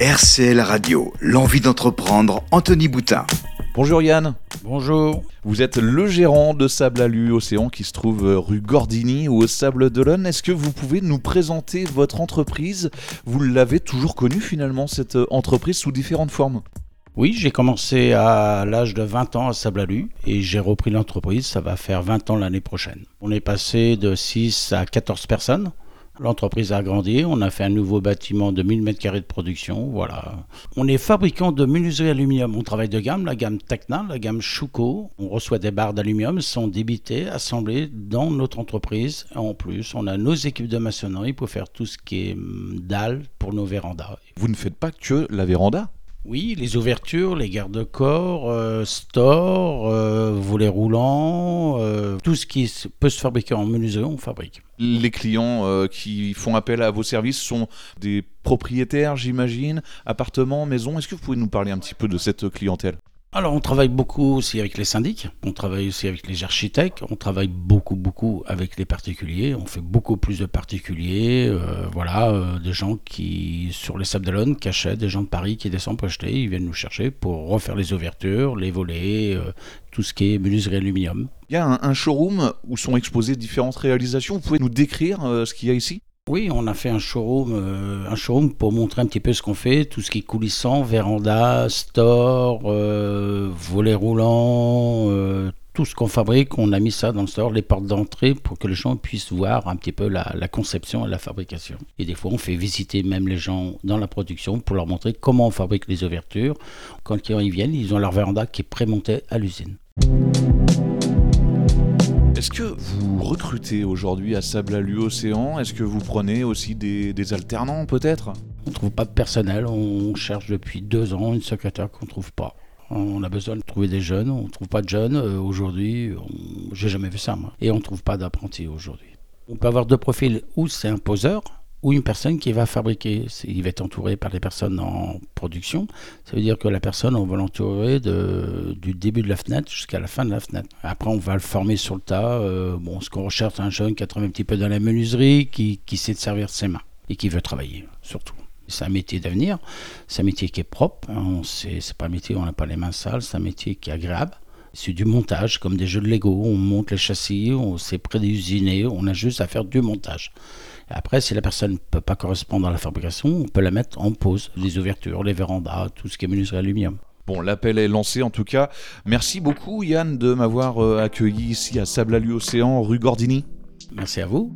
RCL Radio, l'envie d'entreprendre, Anthony Boutin. Bonjour Yann. Bonjour. Vous êtes le gérant de Sable Alu Océan qui se trouve rue Gordini ou au Sable d'Olonne. Est-ce que vous pouvez nous présenter votre entreprise? Vous l'avez toujours connue finalement, cette entreprise sous différentes formes? Oui, j'ai commencé à l'âge de 20 ans à Sable Alu et j'ai repris l'entreprise. Ça va faire 20 ans l'année prochaine. On est passé de 6 à 14 personnes. L'entreprise a grandi, on a fait un nouveau bâtiment de 1000 m2 de production, voilà. On est fabricant de menuiserie aluminium, on travaille de gamme, la gamme Tecna, la gamme Schuko. On reçoit des barres d'aluminium, sont débitées, assemblées dans notre entreprise. En plus, on a nos équipes de maçonnerie pour faire tout ce qui est hum, dalles pour nos vérandas. Vous ne faites pas que la véranda? Oui, les ouvertures, les garde-corps, euh, stores, euh, volets roulants, euh, tout ce qui peut se fabriquer en menuiserie, on fabrique. Les clients qui font appel à vos services sont des propriétaires, j'imagine, appartements, maisons. Est-ce que vous pouvez nous parler un petit peu de cette clientèle? Alors on travaille beaucoup aussi avec les syndics, on travaille aussi avec les architectes, on travaille beaucoup beaucoup avec les particuliers, on fait beaucoup plus de particuliers, euh, voilà, euh, des gens qui sur les Sables d'Olonne qui achètent, des gens de Paris qui descendent pour acheter, ils viennent nous chercher pour refaire les ouvertures, les volets, euh, tout ce qui est menuiserie aluminium. Il y a un, un, showroom où sont exposées différentes réalisations, vous pouvez nous décrire ce qu'il y a ici? Oui, on a fait un showroom, euh, un pour montrer un petit peu ce qu'on fait, tout ce qui est coulissant, véranda, store, euh, volets roulants, euh, tout ce qu'on fabrique, on a mis ça dans le store, les portes d'entrée pour que les gens puissent voir un petit peu la, la, conception et la fabrication. Et des fois, on fait visiter même les gens dans la production pour leur montrer comment on fabrique les ouvertures. Quand ils viennent, ils ont leur véranda qui est prémontée à l'usine. Est-ce que vous recrutez aujourd'hui à Sable à Océan Est-ce que vous prenez aussi des, alternants peut-être? On ne trouve pas de personnel, on cherche depuis deux ans une secrétaire qu'on ne trouve pas. On a besoin de trouver des jeunes, on ne trouve pas de jeunes. Euh, aujourd'hui, j'ai jamais vu ça moi. Et on ne trouve pas d'apprentis aujourd'hui. On peut avoir deux profils, ou c'est un poseur, ou une personne qui va fabriquer. Il va être entouré par des personnes en production. Ça veut dire que la personne, on va l'entourer du début de la fenêtre jusqu'à la fin de la fenêtre. Après, on va le former sur le tas. Euh, bon, ce qu'on recherche, un jeune qui a travaillé un petit peu dans la menuiserie, qui, sait servir de ses mains et qui veut travailler, surtout. C'est un métier d'avenir, c'est un métier qui est propre. Hein, c'est pas un métier où on n'a pas les mains sales, c'est un métier qui est agréable. C'est du montage, comme des jeux de Lego. On monte les châssis, on s'est près usiner, on a juste à faire du montage. Après, si la personne ne peut pas correspondre à la fabrication, on peut la mettre en pause. Les ouvertures, les vérandas, tout ce qui est menuiserie aluminium. Bon, l'appel est lancé en tout cas. Merci beaucoup Yann de m'avoir euh, accueilli ici à Sable Océan, rue Gordini. Merci à vous.